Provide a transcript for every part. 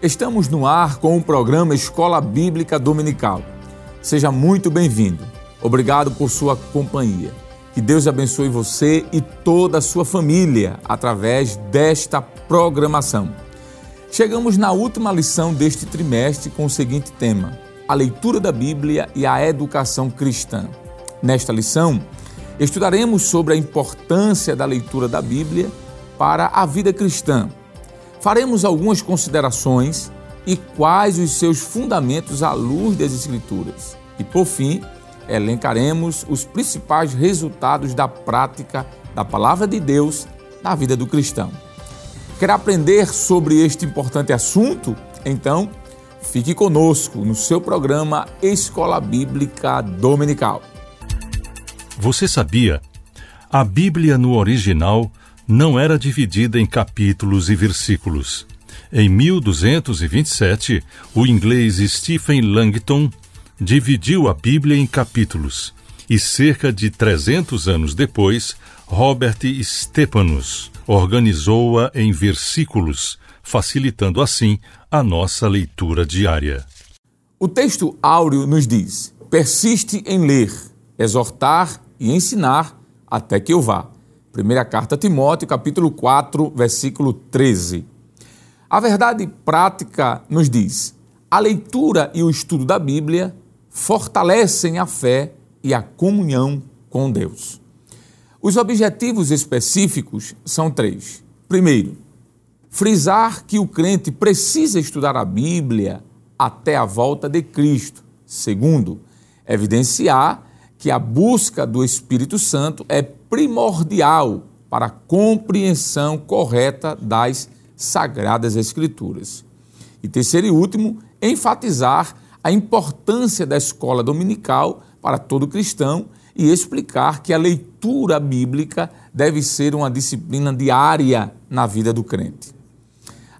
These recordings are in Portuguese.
Estamos no ar com o programa Escola Bíblica Dominical. Seja muito bem-vindo. Obrigado por sua companhia. Que Deus abençoe você e toda a sua família através desta programação. Chegamos na última lição deste trimestre com o seguinte tema: a leitura da Bíblia e a educação cristã. Nesta lição, estudaremos sobre a importância da leitura da Bíblia para a vida cristã. Faremos algumas considerações e quais os seus fundamentos à luz das Escrituras. E, por fim, elencaremos os principais resultados da prática da palavra de Deus na vida do cristão. Quer aprender sobre este importante assunto? Então, fique conosco no seu programa Escola Bíblica Dominical. Você sabia? A Bíblia no original não era dividida em capítulos e versículos. Em 1227, o inglês Stephen Langton dividiu a Bíblia em capítulos e cerca de 300 anos depois, Robert Stephanus organizou-a em versículos, facilitando assim a nossa leitura diária. O texto áureo nos diz: persiste em ler, exortar e ensinar até que eu vá. Primeira carta a Timóteo, capítulo 4, versículo 13. A verdade prática nos diz: a leitura e o estudo da Bíblia fortalecem a fé e a comunhão com Deus. Os objetivos específicos são três. Primeiro, frisar que o crente precisa estudar a Bíblia até a volta de Cristo. Segundo, evidenciar que a busca do Espírito Santo é primordial para a compreensão correta das Sagradas Escrituras. E terceiro e último, enfatizar a importância da escola dominical para todo cristão e explicar que a leitura bíblica deve ser uma disciplina diária na vida do crente.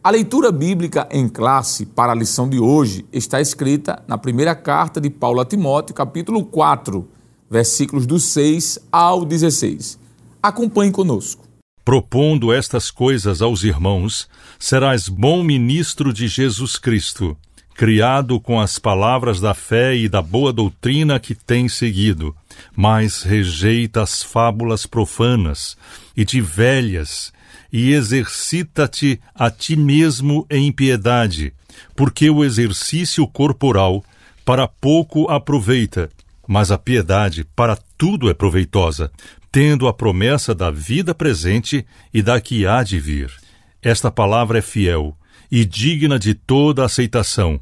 A leitura bíblica em classe para a lição de hoje está escrita na primeira carta de Paulo a Timóteo, capítulo 4, versículos do 6 ao 16. Acompanhe conosco. Propondo estas coisas aos irmãos, serás bom ministro de Jesus Cristo, criado com as palavras da fé e da boa doutrina que tens seguido, mas rejeita as fábulas profanas e de velhas, e exercita-te a ti mesmo em piedade, porque o exercício corporal para pouco aproveita, mas a piedade para tudo é proveitosa, tendo a promessa da vida presente e da que há de vir. Esta palavra é fiel e digna de toda aceitação,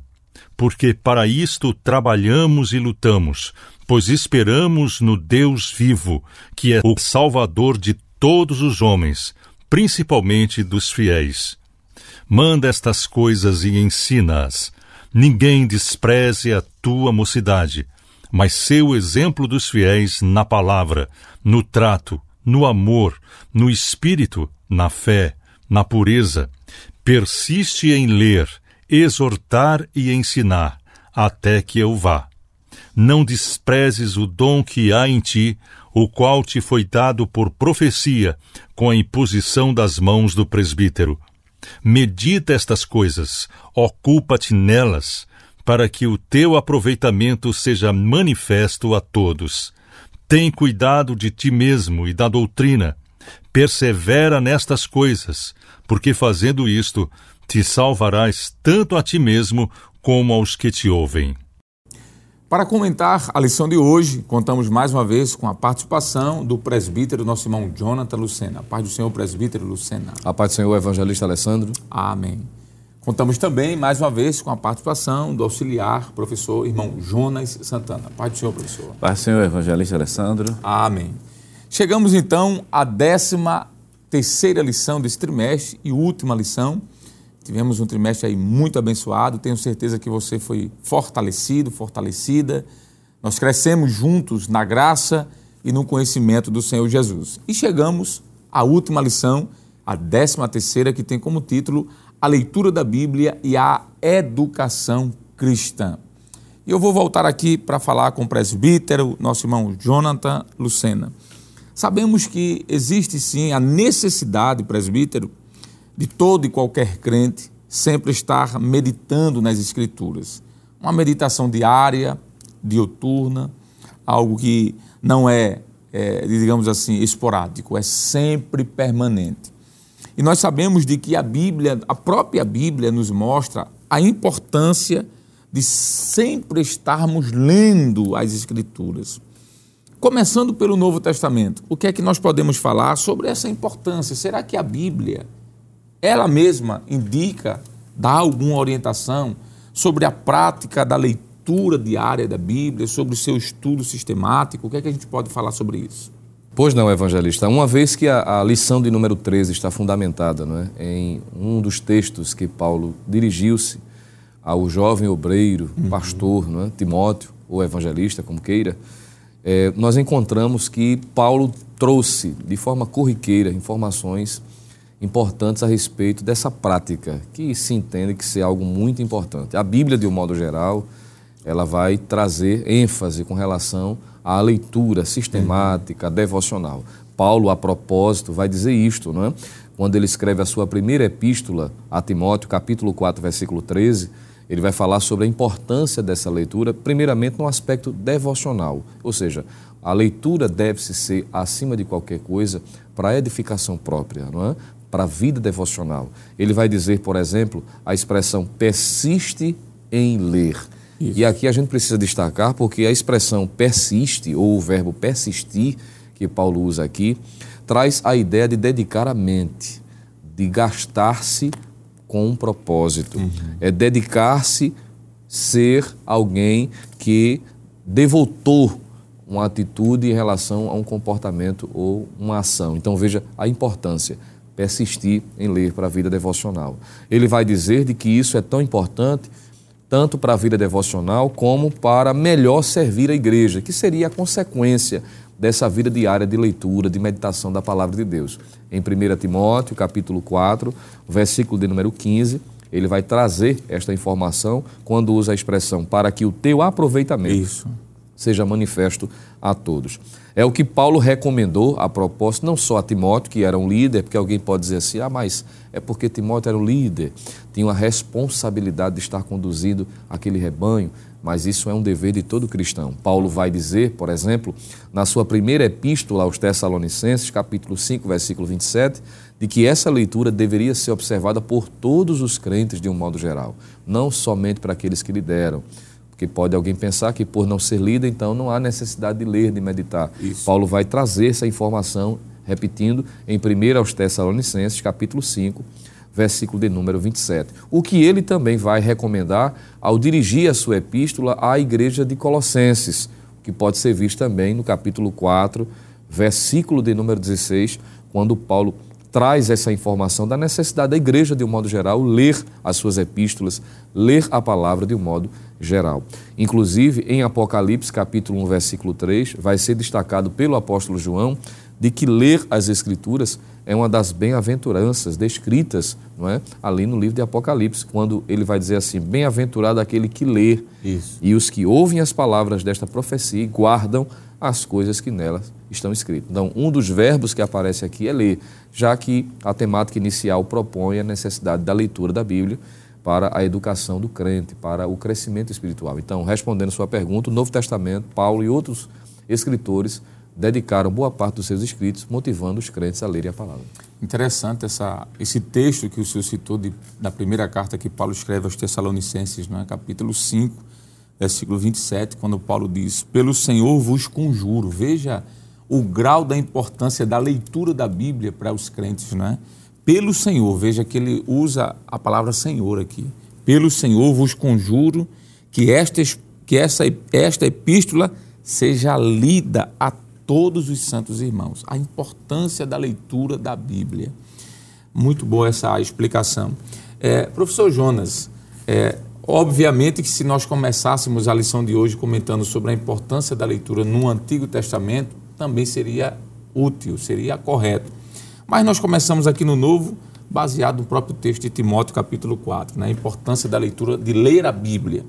porque para isto trabalhamos e lutamos, pois esperamos no Deus vivo, que é o Salvador de todos os homens, principalmente dos fiéis. Manda estas coisas e ensina-as. Ninguém despreze a tua mocidade mas seu exemplo dos fiéis na palavra, no trato, no amor, no espírito, na fé, na pureza. Persiste em ler, exortar e ensinar, até que eu vá. Não desprezes o dom que há em ti, o qual te foi dado por profecia, com a imposição das mãos do presbítero. Medita estas coisas, ocupa-te nelas, para que o teu aproveitamento seja manifesto a todos. Tem cuidado de ti mesmo e da doutrina. Persevera nestas coisas, porque fazendo isto, te salvarás tanto a ti mesmo como aos que te ouvem. Para comentar a lição de hoje, contamos mais uma vez com a participação do presbítero, nosso irmão Jonathan Lucena. A paz do Senhor, presbítero Lucena. A paz do Senhor, evangelista Alessandro. Amém. Contamos também, mais uma vez, com a participação do auxiliar professor irmão Jonas Santana. Pai do Senhor, professor. Pai do Senhor, evangelista Alessandro. Amém. Chegamos então à décima terceira lição desse trimestre e última lição. Tivemos um trimestre aí muito abençoado. Tenho certeza que você foi fortalecido, fortalecida. Nós crescemos juntos na graça e no conhecimento do Senhor Jesus. E chegamos à última lição, a décima terceira, que tem como título a leitura da Bíblia e a educação cristã. E eu vou voltar aqui para falar com o presbítero, nosso irmão Jonathan Lucena. Sabemos que existe sim a necessidade, presbítero, de todo e qualquer crente sempre estar meditando nas Escrituras. Uma meditação diária, diuturna, algo que não é, é, digamos assim, esporádico, é sempre permanente. E nós sabemos de que a Bíblia, a própria Bíblia, nos mostra a importância de sempre estarmos lendo as Escrituras. Começando pelo Novo Testamento, o que é que nós podemos falar sobre essa importância? Será que a Bíblia, ela mesma, indica, dá alguma orientação sobre a prática da leitura diária da Bíblia, sobre o seu estudo sistemático? O que é que a gente pode falar sobre isso? Pois não, evangelista. Uma vez que a, a lição de número 13 está fundamentada não é, em um dos textos que Paulo dirigiu-se ao jovem obreiro, uhum. pastor, não é, Timóteo, ou evangelista, como queira, é, nós encontramos que Paulo trouxe de forma corriqueira informações importantes a respeito dessa prática, que se entende que ser algo muito importante. A Bíblia, de um modo geral, ela vai trazer ênfase com relação à leitura sistemática, devocional. Paulo, a propósito, vai dizer isto, não é? Quando ele escreve a sua primeira epístola a Timóteo, capítulo 4, versículo 13, ele vai falar sobre a importância dessa leitura, primeiramente no aspecto devocional, ou seja, a leitura deve-se ser, acima de qualquer coisa, para a edificação própria, não é? para a vida devocional. Ele vai dizer, por exemplo, a expressão persiste em ler. Isso. E aqui a gente precisa destacar porque a expressão persiste, ou o verbo persistir, que Paulo usa aqui, traz a ideia de dedicar a mente, de gastar-se com um propósito. Uhum. É dedicar-se, ser alguém que devotou uma atitude em relação a um comportamento ou uma ação. Então veja a importância persistir em ler para a vida devocional. Ele vai dizer de que isso é tão importante tanto para a vida devocional como para melhor servir a igreja, que seria a consequência dessa vida diária de leitura, de meditação da palavra de Deus. Em 1 Timóteo, capítulo 4, versículo de número 15, ele vai trazer esta informação quando usa a expressão para que o teu aproveitamento Isso. seja manifesto a todos. É o que Paulo recomendou a propósito, não só a Timóteo, que era um líder, porque alguém pode dizer assim, ah, mas é porque Timóteo era um líder, tinha uma responsabilidade de estar conduzindo aquele rebanho, mas isso é um dever de todo cristão. Paulo vai dizer, por exemplo, na sua primeira epístola aos Tessalonicenses, capítulo 5, versículo 27, de que essa leitura deveria ser observada por todos os crentes de um modo geral, não somente para aqueles que lideram. Porque pode alguém pensar que por não ser lida, então não há necessidade de ler, de meditar. Isso. Paulo vai trazer essa informação, repetindo, em 1 aos Tessalonicenses, capítulo 5, versículo de número 27. O que ele também vai recomendar ao dirigir a sua epístola à igreja de Colossenses, que pode ser visto também no capítulo 4, versículo de número 16, quando Paulo traz essa informação da necessidade da igreja, de um modo geral, ler as suas epístolas, ler a palavra de um modo geral. Inclusive, em Apocalipse, capítulo 1, versículo 3, vai ser destacado pelo apóstolo João de que ler as Escrituras é uma das bem-aventuranças descritas não é? ali no livro de Apocalipse, quando ele vai dizer assim: Bem-aventurado aquele que lê, Isso. e os que ouvem as palavras desta profecia e guardam as coisas que nelas estão escritas. Então, um dos verbos que aparece aqui é ler, já que a temática inicial propõe a necessidade da leitura da Bíblia para a educação do crente, para o crescimento espiritual. Então, respondendo sua pergunta, o Novo Testamento, Paulo e outros escritores dedicaram boa parte dos seus escritos motivando os crentes a lerem a palavra. Interessante essa, esse texto que o senhor citou de, da primeira carta que Paulo escreve aos Tessalonicenses, é? capítulo 5, versículo 27, quando Paulo diz: Pelo Senhor vos conjuro. Veja o grau da importância da leitura da Bíblia para os crentes, né? Pelo Senhor, veja que ele usa a palavra Senhor aqui. Pelo Senhor vos conjuro que esta, que essa, esta epístola seja lida a todos os santos irmãos. A importância da leitura da Bíblia. Muito boa essa explicação. É, professor Jonas, é, Obviamente que se nós começássemos a lição de hoje comentando sobre a importância da leitura no Antigo Testamento, também seria útil, seria correto. Mas nós começamos aqui no Novo, baseado no próprio texto de Timóteo, capítulo 4, na né? importância da leitura, de ler a Bíblia.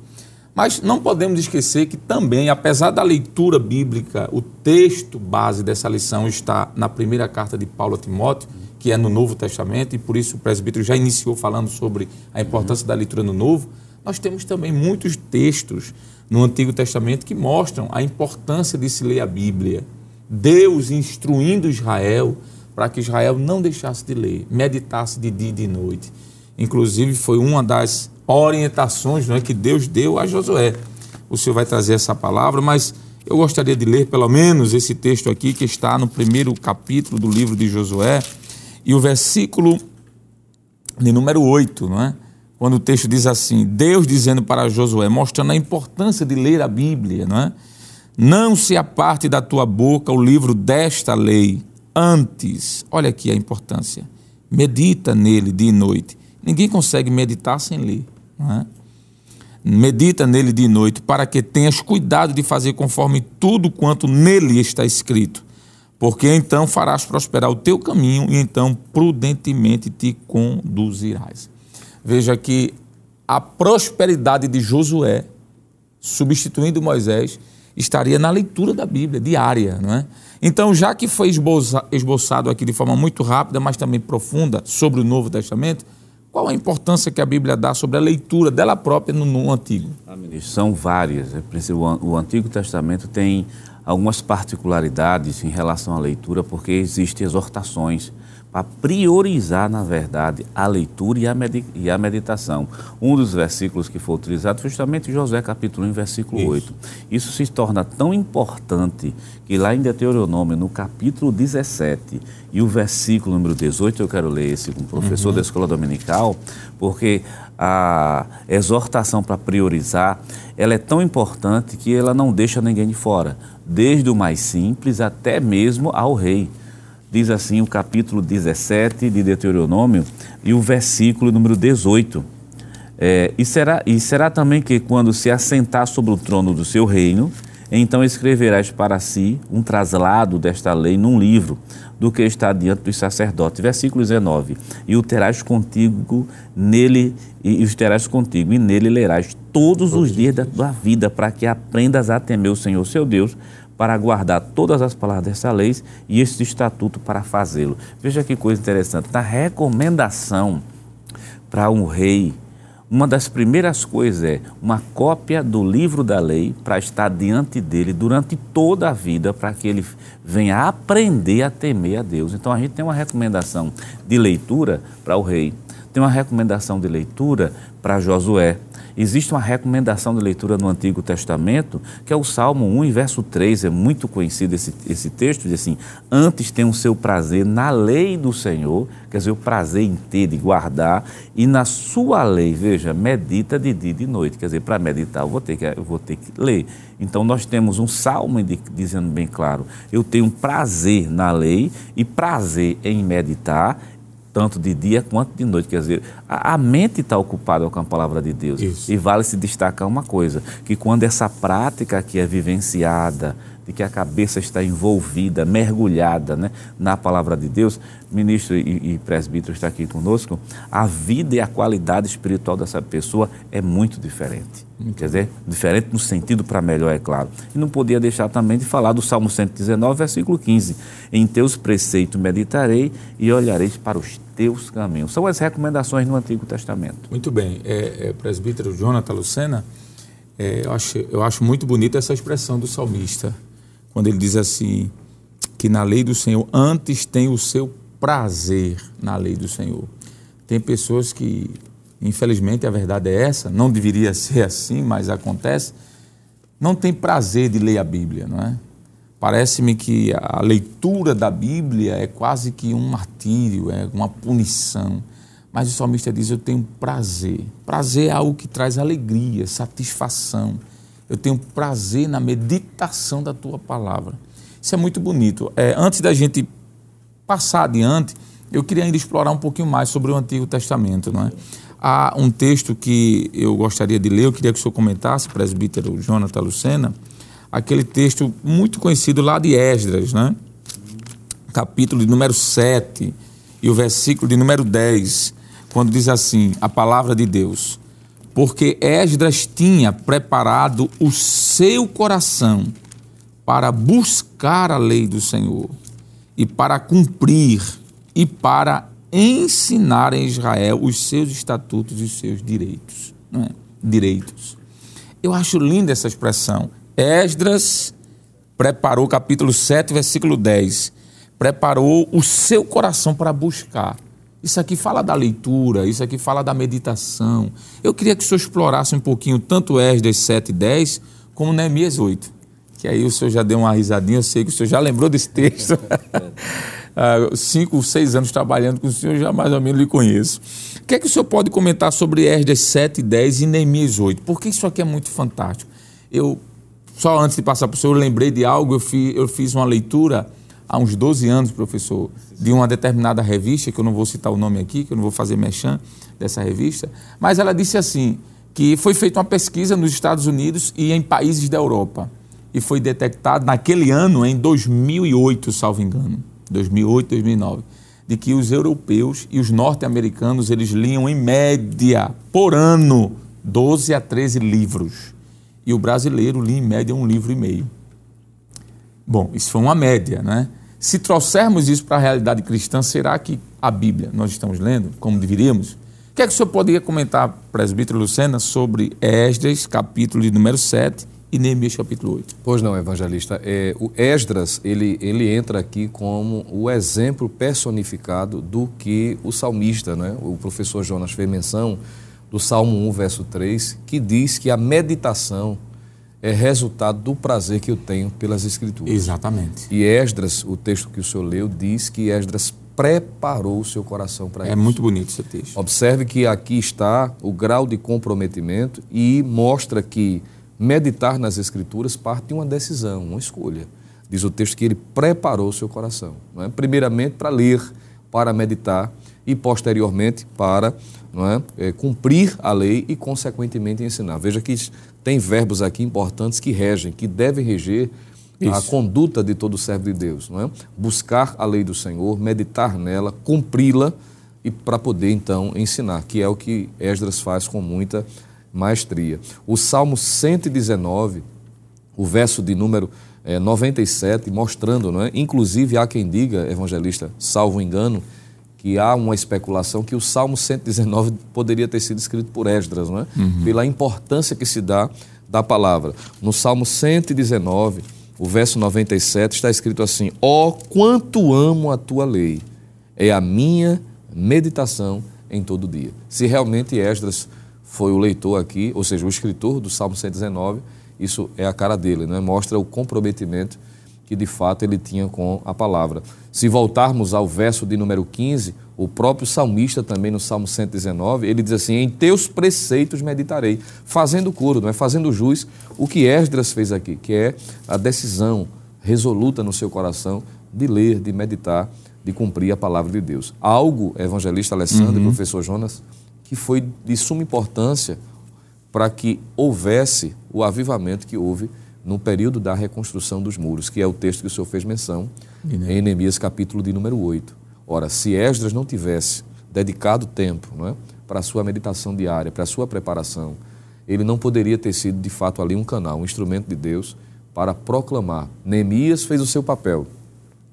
Mas não podemos esquecer que também, apesar da leitura bíblica, o texto base dessa lição está na primeira carta de Paulo a Timóteo, que é no Novo Testamento, e por isso o presbítero já iniciou falando sobre a importância da leitura no Novo. Nós temos também muitos textos no Antigo Testamento que mostram a importância de se ler a Bíblia. Deus instruindo Israel para que Israel não deixasse de ler, meditasse de dia e de noite. Inclusive, foi uma das orientações é, que Deus deu a Josué. O senhor vai trazer essa palavra, mas eu gostaria de ler pelo menos esse texto aqui que está no primeiro capítulo do livro de Josué e o versículo de número 8, não é? Quando o texto diz assim: Deus dizendo para Josué, mostrando a importância de ler a Bíblia, não é? Não se aparte da tua boca o livro desta lei, antes, olha aqui a importância, medita nele dia e noite. Ninguém consegue meditar sem ler. É? Medita nele de noite, para que tenhas cuidado de fazer conforme tudo quanto nele está escrito, porque então farás prosperar o teu caminho e então prudentemente te conduzirás. Veja que a prosperidade de Josué, substituindo Moisés, estaria na leitura da Bíblia diária, não é? Então, já que foi esboçado aqui de forma muito rápida, mas também profunda sobre o Novo Testamento, qual a importância que a Bíblia dá sobre a leitura dela própria no, no Antigo? Ah, são várias. O Antigo Testamento tem algumas particularidades em relação à leitura, porque existem exortações para priorizar, na verdade, a leitura e a, e a, meditação. Um dos versículos que foi utilizado foi justamente Josué capítulo 1, versículo Isso. 8. Isso se torna tão importante que lá em Deuteronômio, no capítulo 17 e o versículo número 18, eu quero ler esse com o professor uhum. da escola dominical, porque a exortação para priorizar, ela é tão importante que ela não deixa ninguém de fora, desde o mais simples até mesmo ao rei diz assim o capítulo 17 de Deuteronômio e o versículo número 18. É, e, será, e será também que quando se assentar sobre o trono do seu reino, então escreverás para si um traslado desta lei num livro, do que está diante dos sacerdotes. Versículo 19. E o terás contigo nele, e os terás contigo, e nele lerás todos os dias da tua vida, para que aprendas a temer o Senhor seu Deus, para guardar todas as palavras dessa lei e este estatuto para fazê-lo. Veja que coisa interessante. Na recomendação para um rei, uma das primeiras coisas é uma cópia do livro da lei para estar diante dele durante toda a vida, para que ele venha aprender a temer a Deus. Então a gente tem uma recomendação de leitura para o rei, tem uma recomendação de leitura para Josué, Existe uma recomendação de leitura no Antigo Testamento, que é o Salmo 1, verso 3, é muito conhecido esse, esse texto, diz assim, antes tem o seu prazer na lei do Senhor, quer dizer, o prazer em ter, de guardar, e na sua lei, veja, medita de dia e de noite, quer dizer, para meditar eu vou, ter que, eu vou ter que ler. Então nós temos um salmo dizendo bem claro, eu tenho prazer na lei e prazer em meditar, tanto de dia quanto de noite. Quer dizer, a, a mente está ocupada com a palavra de Deus. Isso. E vale se destacar uma coisa: que quando essa prática que é vivenciada, de que a cabeça está envolvida, mergulhada né, na palavra de Deus, ministro e, e presbítero está aqui conosco, a vida e a qualidade espiritual dessa pessoa é muito diferente. Quer dizer, diferente no sentido para melhor, é claro. E não podia deixar também de falar do Salmo 119, versículo 15. Em teus preceitos meditarei e olhareis para os teus caminhos. São as recomendações no Antigo Testamento. Muito bem. É, é, presbítero Jonathan Lucena, é, eu, acho, eu acho muito bonita essa expressão do salmista quando ele diz assim, que na lei do Senhor antes tem o seu prazer na lei do Senhor. Tem pessoas que, infelizmente, a verdade é essa, não deveria ser assim, mas acontece, não tem prazer de ler a Bíblia, não é? Parece-me que a leitura da Bíblia é quase que um martírio, é uma punição. Mas o salmista diz: Eu tenho prazer. Prazer é algo que traz alegria, satisfação eu tenho prazer na meditação da tua palavra. Isso é muito bonito. É, antes da gente passar adiante, eu queria ainda explorar um pouquinho mais sobre o Antigo Testamento. Não é? Há um texto que eu gostaria de ler, eu queria que o senhor comentasse, presbítero Jonathan Lucena, aquele texto muito conhecido lá de Esdras, né? capítulo de número 7 e o versículo de número 10, quando diz assim: a palavra de Deus porque Esdras tinha preparado o seu coração para buscar a lei do Senhor e para cumprir e para ensinar em Israel os seus estatutos e os seus direitos. Não é? Direitos. Eu acho linda essa expressão. Esdras preparou, capítulo 7, versículo 10, preparou o seu coração para buscar. Isso aqui fala da leitura, isso aqui fala da meditação. Eu queria que o senhor explorasse um pouquinho tanto Esdras 7 e 10 como Neemias 8. Que aí o senhor já deu uma risadinha, eu sei que o senhor já lembrou desse texto. Ah, cinco, seis anos trabalhando com o senhor, já mais ou menos lhe conheço. O que é que o senhor pode comentar sobre Esdras 7 e 10 e Neemias 8? Porque isso aqui é muito fantástico. Eu só antes de passar para o senhor, eu lembrei de algo, eu fiz, eu fiz uma leitura há uns 12 anos, professor, de uma determinada revista, que eu não vou citar o nome aqui, que eu não vou fazer mechan dessa revista, mas ela disse assim, que foi feita uma pesquisa nos Estados Unidos e em países da Europa, e foi detectado naquele ano, em 2008, salvo engano, 2008, 2009, de que os europeus e os norte-americanos, eles liam em média, por ano, 12 a 13 livros e o brasileiro lia em média um livro e meio. Bom, isso foi uma média, né? Se trouxermos isso para a realidade cristã, será que a Bíblia nós estamos lendo como deveríamos? O que é que o senhor poderia comentar, presbítero Lucena, sobre Esdras, capítulo de número 7 e Neemias, capítulo 8? Pois não, evangelista. É, o Esdras, ele, ele entra aqui como o exemplo personificado do que o salmista, né? o professor Jonas fez menção, do Salmo 1, verso 3, que diz que a meditação é resultado do prazer que eu tenho pelas Escrituras. Exatamente. E Esdras, o texto que o senhor leu, diz que Esdras preparou o seu coração para é isso. É muito bonito esse texto. Observe que aqui está o grau de comprometimento e mostra que meditar nas Escrituras parte de uma decisão, uma escolha. Diz o texto que ele preparou o seu coração. É? Primeiramente para ler, para meditar e posteriormente para é? É, cumprir a lei e, consequentemente, ensinar. Veja que tem verbos aqui importantes que regem, que devem reger Isso. a conduta de todo servo de Deus. Não é? Buscar a lei do Senhor, meditar nela, cumpri-la e para poder, então, ensinar, que é o que Esdras faz com muita maestria. O Salmo 119, o verso de número é, 97, mostrando, não é? inclusive há quem diga, evangelista, salvo engano, que há uma especulação que o Salmo 119 poderia ter sido escrito por Esdras, não é? Uhum. pela importância que se dá da palavra. No Salmo 119, o verso 97, está escrito assim: Ó, oh, quanto amo a tua lei, é a minha meditação em todo dia. Se realmente Esdras foi o leitor aqui, ou seja, o escritor do Salmo 119, isso é a cara dele, né? mostra o comprometimento que de fato ele tinha com a palavra. Se voltarmos ao verso de número 15, o próprio salmista também no Salmo 119, ele diz assim: "Em teus preceitos meditarei", fazendo coro, não é fazendo jus o que Esdras fez aqui, que é a decisão resoluta no seu coração de ler, de meditar, de cumprir a palavra de Deus. Algo, evangelista Alessandro uhum. e professor Jonas, que foi de suma importância para que houvesse o avivamento que houve no período da reconstrução dos muros, que é o texto que o senhor fez menção em Neemias capítulo de número 8. Ora, se Esdras não tivesse dedicado tempo não é, para a sua meditação diária, para a sua preparação, ele não poderia ter sido de fato ali um canal, um instrumento de Deus para proclamar. Neemias fez o seu papel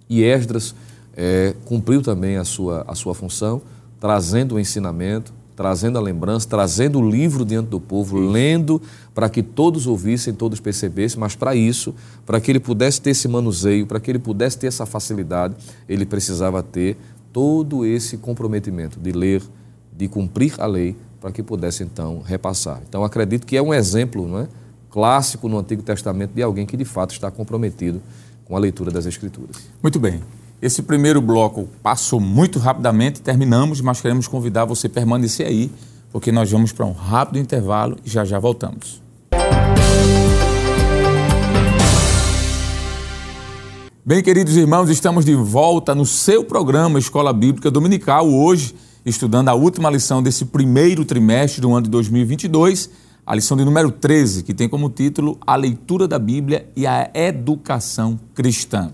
e Esdras é, cumpriu também a sua, a sua função, trazendo o ensinamento, trazendo a lembrança, trazendo o livro diante do povo, isso. lendo para que todos ouvissem, todos percebessem, mas para isso, para que ele pudesse ter esse manuseio, para que ele pudesse ter essa facilidade, ele precisava ter todo esse comprometimento de ler, de cumprir a lei, para que pudesse então repassar. Então acredito que é um exemplo não é, clássico no Antigo Testamento de alguém que de fato está comprometido com a leitura das Escrituras. Muito bem. Esse primeiro bloco passou muito rapidamente, terminamos, mas queremos convidar você a permanecer aí, porque nós vamos para um rápido intervalo e já já voltamos. Bem, queridos irmãos, estamos de volta no seu programa Escola Bíblica Dominical, hoje estudando a última lição desse primeiro trimestre do ano de 2022, a lição de número 13, que tem como título A Leitura da Bíblia e a Educação Cristã.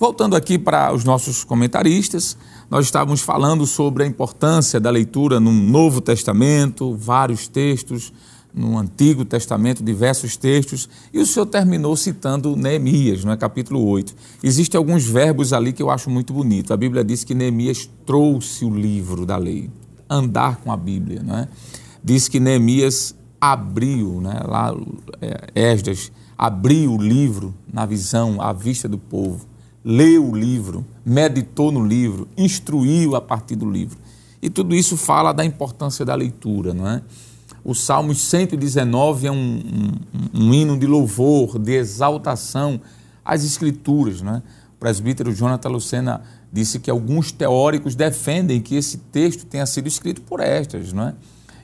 Voltando aqui para os nossos comentaristas, nós estávamos falando sobre a importância da leitura no Novo Testamento, vários textos, no Antigo Testamento, diversos textos, e o senhor terminou citando Neemias, no é? capítulo 8. Existem alguns verbos ali que eu acho muito bonito. A Bíblia diz que Neemias trouxe o livro da lei, andar com a Bíblia. Não é? Diz que Neemias abriu, né? lá é, Esdras abriu o livro na visão, à vista do povo leu o livro, meditou no livro, instruiu a partir do livro. E tudo isso fala da importância da leitura, não é? O Salmo 119 é um, um, um hino de louvor, de exaltação às Escrituras, não é? O presbítero Jonathan Lucena disse que alguns teóricos defendem que esse texto tenha sido escrito por Esdras, não é?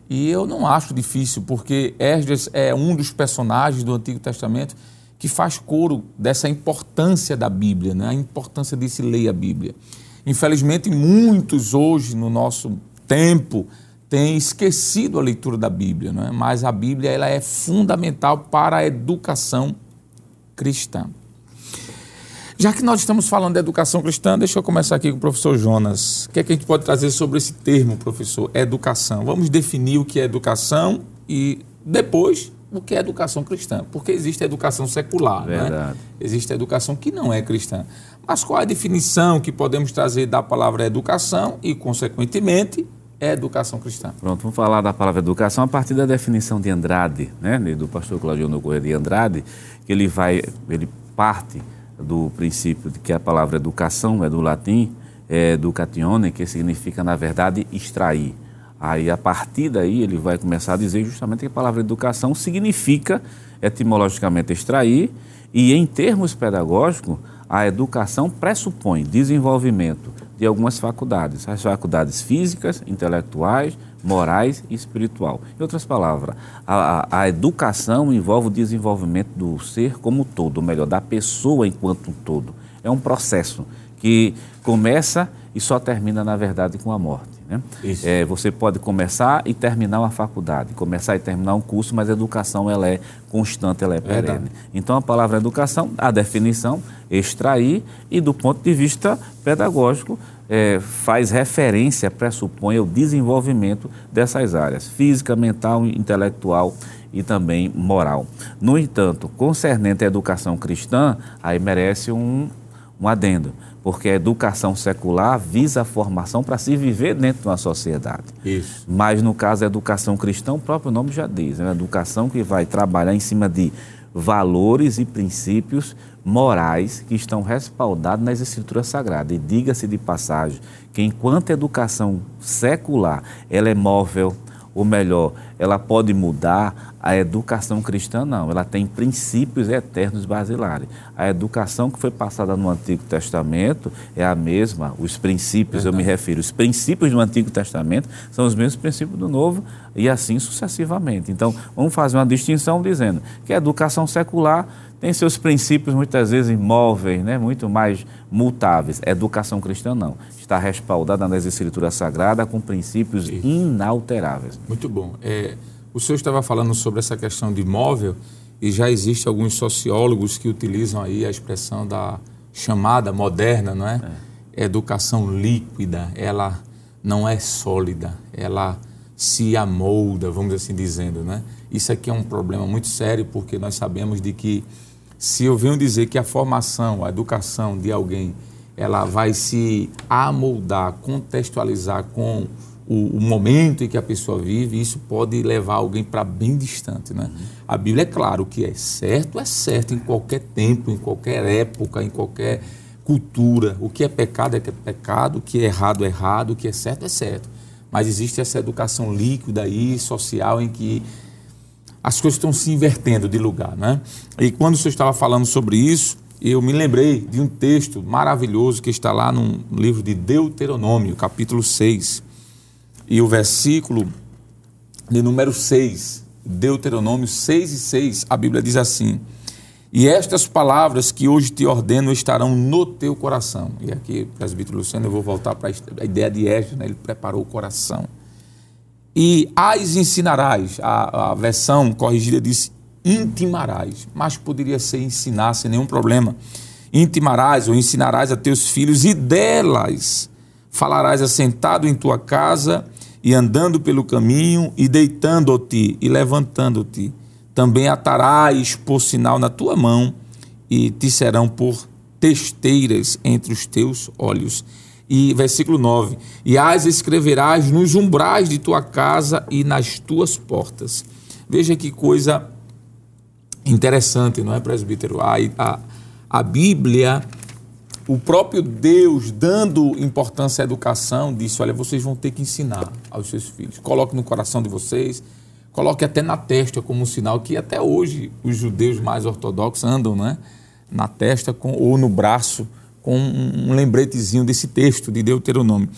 E eu não acho difícil, porque Esdras é um dos personagens do Antigo Testamento que faz coro dessa importância da Bíblia, né? a importância de se ler a Bíblia. Infelizmente, muitos hoje, no nosso tempo, têm esquecido a leitura da Bíblia, não é? mas a Bíblia ela é fundamental para a educação cristã. Já que nós estamos falando de educação cristã, deixa eu começar aqui com o professor Jonas. O que, é que a gente pode trazer sobre esse termo, professor? Educação. Vamos definir o que é educação e depois que é educação cristã, porque existe a educação secular, né? existe a educação que não é cristã. Mas qual é a definição que podemos trazer da palavra educação e, consequentemente, é educação cristã? Pronto, vamos falar da palavra educação a partir da definição de Andrade, né? do pastor Claudio Correia de Andrade, que ele vai, ele parte do princípio de que a palavra educação é do latim, é educatione, que significa, na verdade, extrair. Aí, a partir daí, ele vai começar a dizer justamente que a palavra educação significa, etimologicamente, extrair, e em termos pedagógicos, a educação pressupõe desenvolvimento de algumas faculdades, as faculdades físicas, intelectuais, morais e espiritual. Em outras palavras, a, a, educação envolve o desenvolvimento do ser como um todo, ou melhor, da pessoa enquanto um todo. É um processo que começa e só termina, na verdade, com a morte. Né? É, você pode começar e terminar uma faculdade, começar e terminar um curso, mas a educação ela é constante, ela é perene. Verdade. Então a palavra educação, a definição, extrair e do ponto de vista pedagógico é, faz referência, pressupõe o desenvolvimento dessas áreas, física, mental, intelectual e também moral. No entanto, concernente à educação cristã, aí merece um, um adendo porque a educação secular visa a formação para se viver dentro de uma sociedade. Isso. Mas no caso da educação cristã, o próprio nome já diz, é uma educação que vai trabalhar em cima de valores e princípios morais que estão respaldados nas escrituras sagradas. E diga-se de passagem que enquanto a educação secular ela é móvel, ou melhor, ela pode mudar, a educação cristã não, ela tem princípios eternos basilares. A educação que foi passada no Antigo Testamento é a mesma, os princípios, Verdade. eu me refiro, os princípios do Antigo Testamento são os mesmos princípios do Novo e assim sucessivamente. Então, vamos fazer uma distinção dizendo que a educação secular tem seus princípios muitas vezes imóveis, né, muito mais mutáveis. A educação cristã não. Está respaldada nas escrituras sagradas com princípios Isso. inalteráveis. Muito bom. É, o senhor estava falando sobre essa questão de imóvel e já existe alguns sociólogos que utilizam aí a expressão da chamada moderna, não é? é. Educação líquida, ela não é sólida, ela se amolda, vamos assim dizendo, né? Isso aqui é um problema muito sério porque nós sabemos de que se eu venho dizer que a formação, a educação de alguém, ela vai se amoldar, contextualizar com o, o, momento em que a pessoa vive, isso pode levar alguém para bem distante. Né? A Bíblia é claro que é certo, é certo em qualquer tempo, em qualquer época, em qualquer cultura. O que é pecado é pecado, o que é errado é errado, o que é certo é certo. Mas existe essa educação líquida aí, social, em que as coisas estão se invertendo de lugar. Né? E quando senhor estava falando sobre isso, eu me lembrei de um texto maravilhoso que está lá no livro de Deuteronômio, capítulo 6, e o versículo de número 6, Deuteronômio 6 e 6, a Bíblia diz assim: E estas palavras que hoje te ordeno estarão no teu coração. E aqui, presbítero Luciano, eu vou voltar para a ideia de Esdras, né? ele preparou o coração e as ensinarás. A, a versão corrigida diz intimarás, mas poderia ser ensinar sem nenhum problema. Intimarás ou ensinarás a teus filhos e delas falarás assentado em tua casa e andando pelo caminho e deitando-te e levantando-te. Também atarás por sinal na tua mão e te serão por testeiras entre os teus olhos. E versículo 9: E as escreverás nos umbrais de tua casa e nas tuas portas. Veja que coisa interessante, não é, presbítero? A, a, a Bíblia, o próprio Deus, dando importância à educação, disse: Olha, vocês vão ter que ensinar aos seus filhos. Coloque no coração de vocês, coloque até na testa como um sinal que até hoje os judeus mais ortodoxos andam, não é? Na testa com, ou no braço com um lembretezinho desse texto de Deuteronômio,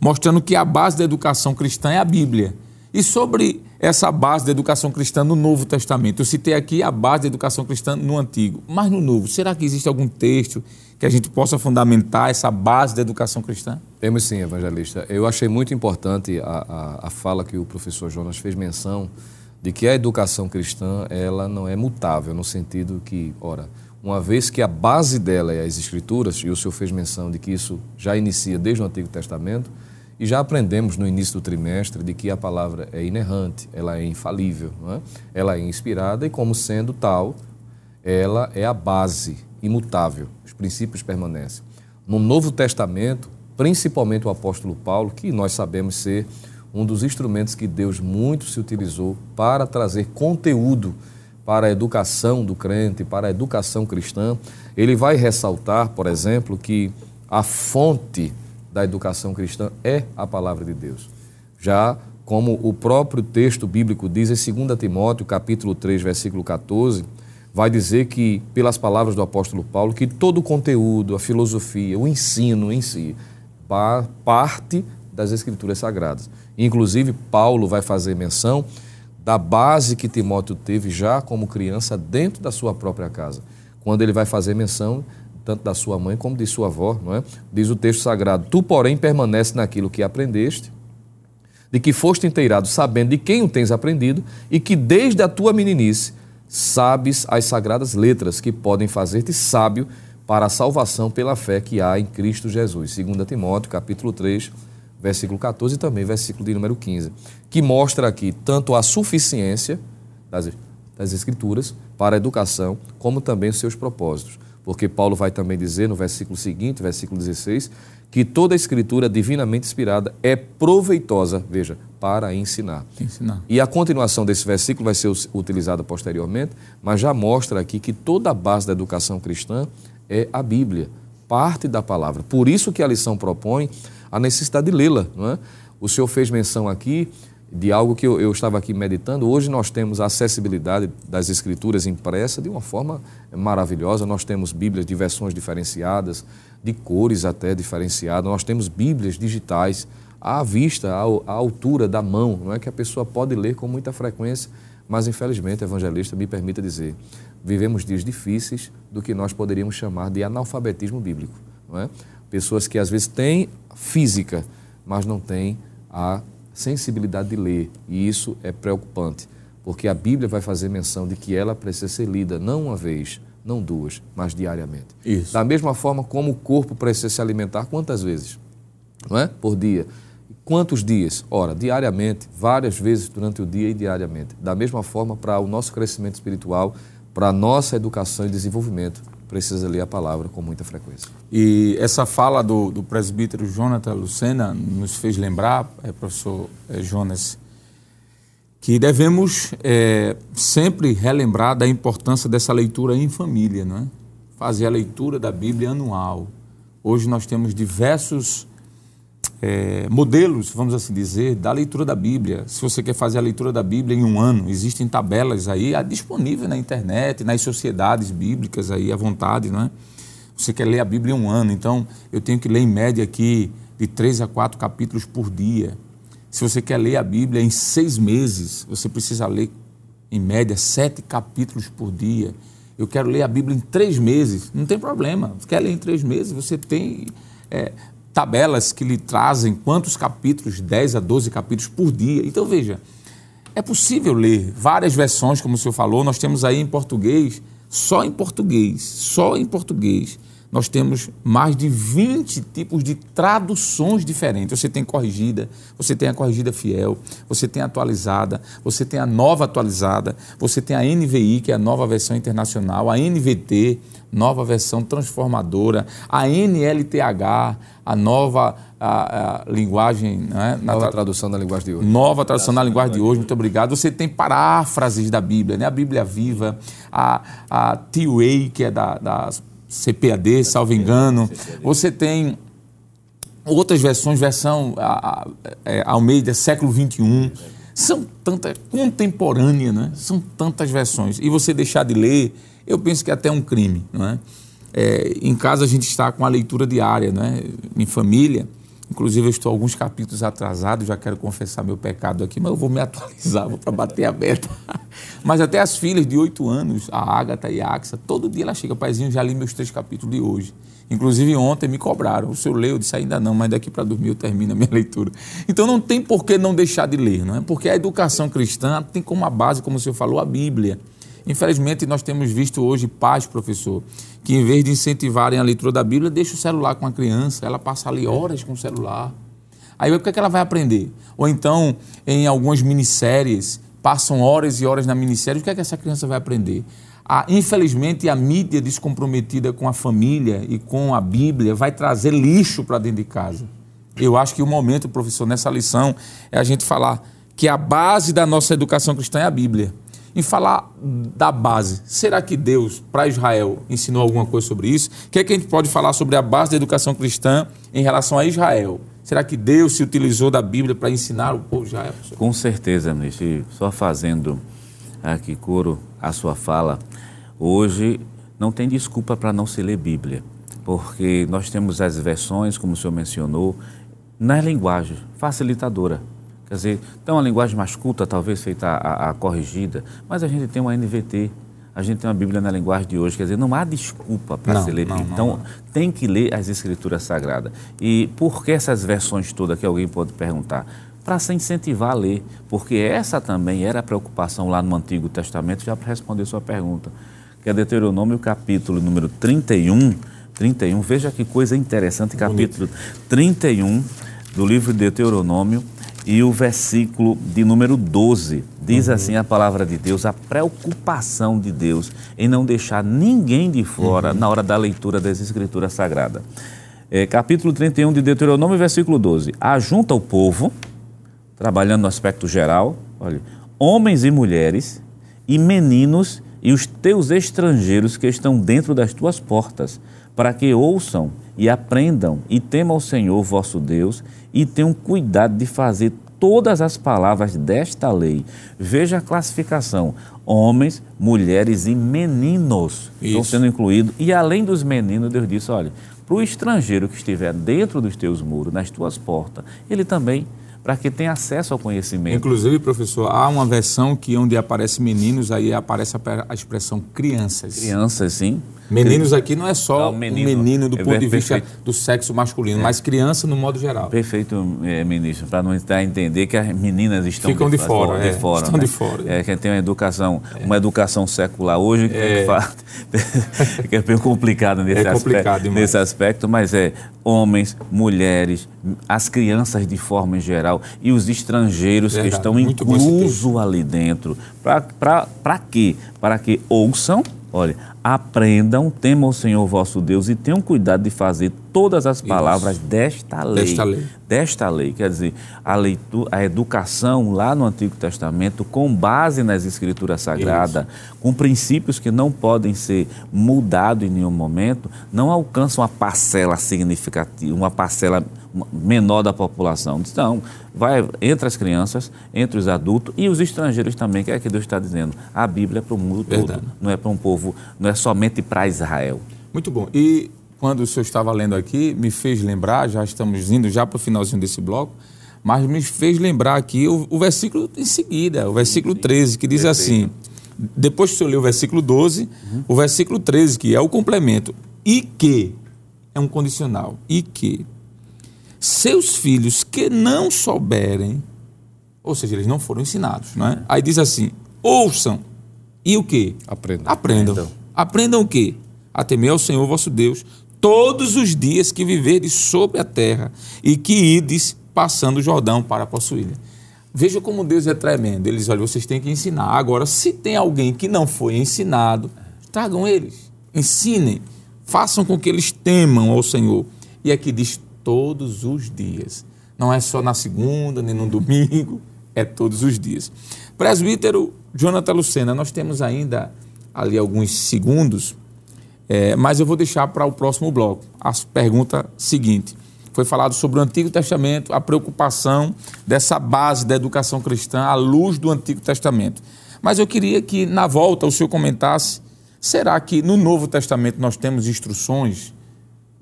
mostrando que a base da educação cristã é a Bíblia. E sobre essa base da educação cristã no Novo Testamento, eu citei aqui a base da educação cristã no Antigo, mas no Novo, será que existe algum texto que a gente possa fundamentar essa base da educação cristã? Temos sim, evangelista. Eu achei muito importante a, a, a fala que o professor Jonas fez menção de que a educação cristã ela não é mutável, no sentido que, ora, uma vez que a base dela é as Escrituras, e o senhor fez menção de que isso já inicia desde o Antigo Testamento, e já aprendemos no início do trimestre de que a palavra é inerrante, ela é infalível, é? ela é inspirada e, como sendo tal, ela é a base imutável, os princípios permanecem. No Novo Testamento, principalmente o apóstolo Paulo, que nós sabemos ser um dos instrumentos que Deus muito se utilizou para trazer conteúdo para a educação do crente, para a educação cristã, ele vai ressaltar, por exemplo, que a fonte da educação cristã é a palavra de Deus. Já como o próprio texto bíblico diz em 2 Timóteo, capítulo 3, versículo 14, vai dizer que, pelas palavras do apóstolo Paulo, que todo o conteúdo, a filosofia, o ensino em si, parte das escrituras sagradas. Inclusive, Paulo vai fazer menção da base que Timóteo teve já como criança dentro da sua própria casa. Quando ele vai fazer menção tanto da sua mãe como de sua avó, não é? Diz o texto sagrado: Tu, porém, permanece naquilo que aprendeste, de que foste inteirado, sabendo de quem o tens aprendido, e que desde a tua meninice sabes as sagradas letras que podem fazer-te sábio para a salvação pela fé que há em Cristo Jesus. 2 Timóteo, capítulo 3, versículo 14 e também versículo de número 15, que mostra aqui tanto a suficiência das, das Escrituras para a educação, como também os seus propósitos. Porque Paulo vai também dizer no versículo seguinte, versículo 16, que toda a Escritura divinamente inspirada é proveitosa, veja, para ensinar. ensinar. E a continuação desse versículo vai ser utilizada posteriormente, mas já mostra aqui que toda a base da educação cristã é a Bíblia, parte da palavra. Por isso que a lição propõe a necessidade de lê-la. É? O senhor fez menção aqui de algo que eu, eu, estava aqui meditando. Hoje nós temos a acessibilidade das escrituras impressa de uma forma maravilhosa. Nós temos Bíblias de versões diferenciadas, de cores até diferenciadas. Nós temos Bíblias digitais à vista, à, à altura da mão, não é que a pessoa pode ler com muita frequência. Mas infelizmente, evangelista, me permita dizer, vivemos dias difíceis do que nós poderíamos chamar de analfabetismo bíblico. Não é? Pessoas que às vezes têm física, mas não têm a sensibilidade de ler. E isso é preocupante, porque a Bíblia vai fazer menção de que ela precisa ser lida não uma vez, não duas, mas diariamente. Isso. Da mesma forma como o corpo precisa se alimentar quantas vezes? Não é? Por dia. Quantos dias? Ora, diariamente, várias vezes durante o dia e diariamente. Da mesma forma, para o nosso crescimento espiritual, para a nossa educação e desenvolvimento, precisa ler a palavra com muita frequência. E essa fala do, do presbítero Jonathan Lucena nos fez lembrar, é, professor é, Jonas, que devemos é, sempre relembrar da importância dessa leitura em família, não é? Fazer a leitura da Bíblia anual. Hoje nós temos diversos é, modelos, vamos assim dizer, da leitura da Bíblia. Se você quer fazer a leitura da Bíblia em um ano, existem tabelas aí disponíveis na internet, nas sociedades bíblicas aí à vontade, não é? Você quer ler a Bíblia em um ano, então eu tenho que ler em média aqui de três a quatro capítulos por dia. Se você quer ler a Bíblia em seis meses, você precisa ler em média sete capítulos por dia. Eu quero ler a Bíblia em três meses, não tem problema. Você quer ler em três meses, você tem é, tabelas que lhe trazem quantos capítulos, 10 a 12 capítulos por dia. Então veja, é possível ler várias versões, como o senhor falou, nós temos aí em português, só em português, só em português. nós temos mais de 20 tipos de traduções diferentes. Você tem corrigida, você tem a corrigida fiel, você tem a atualizada, você tem a nova atualizada, você tem a NVI, que é a nova versão internacional, a NVT, nova versão transformadora, a NLTH, a nova a, a linguagem. Né? Nova tradução da linguagem de hoje. Nova tradução da linguagem de hoje, muito obrigado. Você tem paráfrases da Bíblia, né? a Bíblia Viva, a, a T-Way, que é da, da CPAD, salvo engano. Você tem outras versões, versão a, a, é, Almeida, século XXI. São tantas, contemporânea, né? São tantas versões. E você deixar de ler, eu penso que é até um crime, não é? é em casa a gente está com a leitura diária, né? Em família, Inclusive, eu estou alguns capítulos atrasado, já quero confessar meu pecado aqui, mas eu vou me atualizar, vou para bater a meta. mas até as filhas de oito anos, a Ágata e a Axa, todo dia ela chega, paizinho, já li meus três capítulos de hoje. Inclusive, ontem me cobraram. O senhor leu? Eu disse, ainda não, mas daqui para dormir eu termino a minha leitura. Então, não tem por que não deixar de ler, não é? Porque a educação cristã tem como base, como o senhor falou, a Bíblia. Infelizmente, nós temos visto hoje pais, professor, que em vez de incentivarem a leitura da Bíblia, deixa o celular com a criança, ela passa ali horas com o celular. Aí o que, é que ela vai aprender? Ou então, em algumas minisséries, passam horas e horas na minissérie, o que é que essa criança vai aprender? Infelizmente, a mídia descomprometida com a família e com a Bíblia vai trazer lixo para dentro de casa. Eu acho que o momento, professor, nessa lição, é a gente falar que a base da nossa educação cristã é a Bíblia em falar da base. Será que Deus, para Israel, ensinou alguma coisa sobre isso? O que é que a gente pode falar sobre a base da educação cristã em relação a Israel? Será que Deus se utilizou da Bíblia para ensinar o povo de Israel? Com certeza, ministro. Só fazendo aqui coro a sua fala, hoje não tem desculpa para não se ler Bíblia, porque nós temos as versões, como o senhor mencionou, na linguagem facilitadora. Quer dizer, tem uma linguagem mais culta, talvez feita a, a, a, corrigida, mas a gente tem uma NVT, a gente tem uma Bíblia na linguagem de hoje, quer dizer, não há desculpa para se ler. Não, então, não, não. tem que ler as Escrituras Sagradas. E por que essas versões todas que alguém pode perguntar? Para se incentivar a ler, porque essa também era a preocupação lá no Antigo Testamento, já para responder sua pergunta, que é Deuteronômio capítulo número 31, 31, veja que coisa interessante, capítulo 31 do livro de Deuteronômio, e o versículo de número 12 diz uhum. assim a palavra de Deus, a preocupação de Deus em não deixar ninguém de fora uhum. na hora da leitura das Escrituras Sagradas. É, capítulo 31 de Deuteronômio, versículo 12. Ajunta o povo, trabalhando no aspecto geral, olha, homens e mulheres, e meninos e os teus estrangeiros que estão dentro das tuas portas, para que ouçam e aprendam e temam o Senhor vosso Deus e tenham cuidado de fazer todas as palavras desta lei. Veja a classificação: homens, mulheres e meninos Isso. estão sendo incluídos. E além dos meninos, Deus disse: olha, para o estrangeiro que estiver dentro dos teus muros, nas tuas portas, ele também para que tenha acesso ao conhecimento. Inclusive, professor, há uma versão que onde aparece meninos, aí aparece a expressão crianças. Crianças, sim. Meninos aqui não é só não, menino, um menino do é ponto de vista do sexo masculino, é. mas criança no modo geral. Perfeito, é, ministro, para não dar a entender que as meninas estão Ficam de, de fora, de fora, estão né? de fora. É que tem uma educação, uma educação secular hoje que, é. que é bem complicado nesse, é complicado aspecto, nesse aspecto, mas é homens, mulheres, as crianças de forma em geral e os estrangeiros Verdade. que estão inclusos ali dentro. Para quê? Para que ouçam Olha, aprendam, temam o Senhor vosso Deus e tenham cuidado de fazer todas as palavras desta lei. Desta lei. Desta lei. Quer dizer, a, leitura, a educação lá no Antigo Testamento, com base nas Escrituras Sagradas, Isso. com princípios que não podem ser mudados em nenhum momento, não alcançam uma parcela significativa, uma parcela menor da população. Então, vai entre as crianças, entre os adultos e os estrangeiros também, que é que Deus está dizendo. A Bíblia é para o mundo Verdade. todo, não é para um povo, não é somente para Israel. Muito bom. E quando o senhor estava lendo aqui, me fez lembrar, já estamos indo já para o finalzinho desse bloco, mas me fez lembrar aqui o, o versículo em seguida, o versículo 13, que diz assim, depois que o senhor leu o versículo 12, uhum. o versículo 13, que é o complemento, e que, é um condicional, e que seus filhos que não souberem, ou seja, eles não foram ensinados, não é? Aí diz assim: ouçam e o que? Aprendam. Aprendam. Aprendam, Aprendam o quê? A temer ao Senhor vosso Deus todos os dias que viveres sobre a terra e que ides passando o Jordão para possuí-la. Veja como Deus é tremendo. Eles, olha, vocês têm que ensinar. Agora, se tem alguém que não foi ensinado, tragam eles, ensinem, façam com que eles temam ao Senhor. E aqui diz todos os dias. Não é só na segunda, nem no domingo, é todos os dias. Presbítero Jonathan Lucena, nós temos ainda ali alguns segundos, é, mas eu vou deixar para o próximo bloco. A pergunta seguinte foi falado sobre o Antigo Testamento, a preocupação dessa base da educação cristã à luz do Antigo Testamento. Mas eu queria que, na volta, o senhor comentasse: será que no Novo Testamento nós temos instruções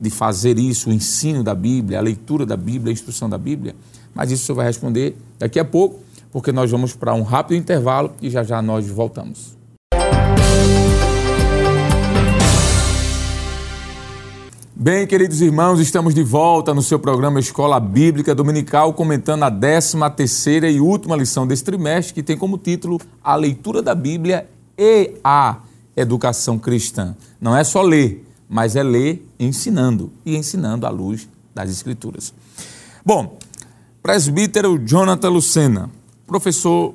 de fazer isso, o ensino da Bíblia, a leitura da Bíblia, a instrução da Bíblia? Mas isso senhor vai responder daqui a pouco, porque nós vamos para um rápido intervalo e já já nós voltamos. Bem, queridos irmãos, estamos de volta no seu programa Escola Bíblica Dominical, comentando a 13 terceira e última lição desse trimestre, que tem como título A Leitura da Bíblia e a Educação Cristã. Não é só ler, mas é ler ensinando, e ensinando à luz das Escrituras. Bom, presbítero Jonathan Lucena, professor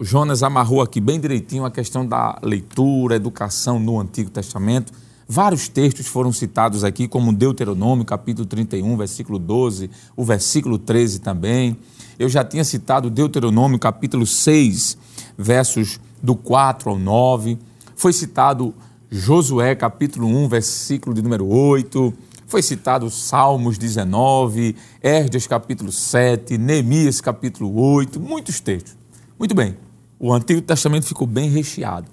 Jonas amarrou aqui bem direitinho a questão da leitura, educação no Antigo Testamento, Vários textos foram citados aqui, como Deuteronômio, capítulo 31, versículo 12, o versículo 13 também. Eu já tinha citado Deuteronômio, capítulo 6, versos do 4 ao 9. Foi citado Josué, capítulo 1, versículo de número 8. Foi citado Salmos 19, Esdras, capítulo 7, Neemias, capítulo 8, muitos textos. Muito bem, o Antigo Testamento ficou bem recheado.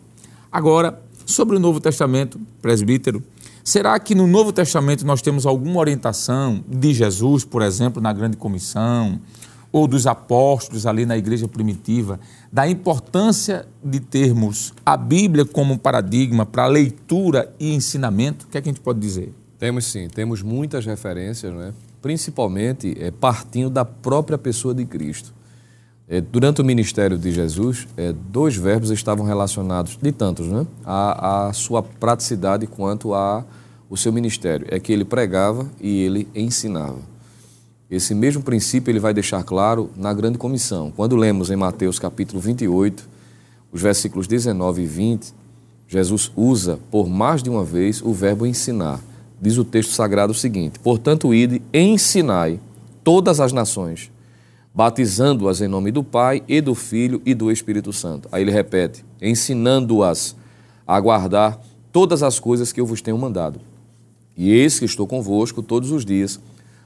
Agora, Sobre o Novo Testamento, presbítero, será que no Novo Testamento nós temos alguma orientação de Jesus, por exemplo, na Grande Comissão, ou dos apóstolos ali na igreja primitiva, da importância de termos a Bíblia como paradigma para leitura e ensinamento? O que, é que a gente pode dizer? Temos sim, temos muitas referências, não é? principalmente é, partindo da própria pessoa de Cristo. É, durante o ministério de Jesus, é, dois verbos estavam relacionados, de tantos, né? A, a sua praticidade quanto a o seu ministério. É que ele pregava e ele ensinava. Esse mesmo princípio ele vai deixar claro na grande comissão. Quando lemos em Mateus capítulo 28, os versículos 19 e 20, Jesus usa por mais de uma vez o verbo ensinar. Diz o texto sagrado o seguinte: Portanto, ide, ensinai todas as nações batizando-as em nome do Pai e do Filho e do Espírito Santo. Aí ele repete: ensinando-as a guardar todas as coisas que eu vos tenho mandado. E eis que estou convosco todos os dias,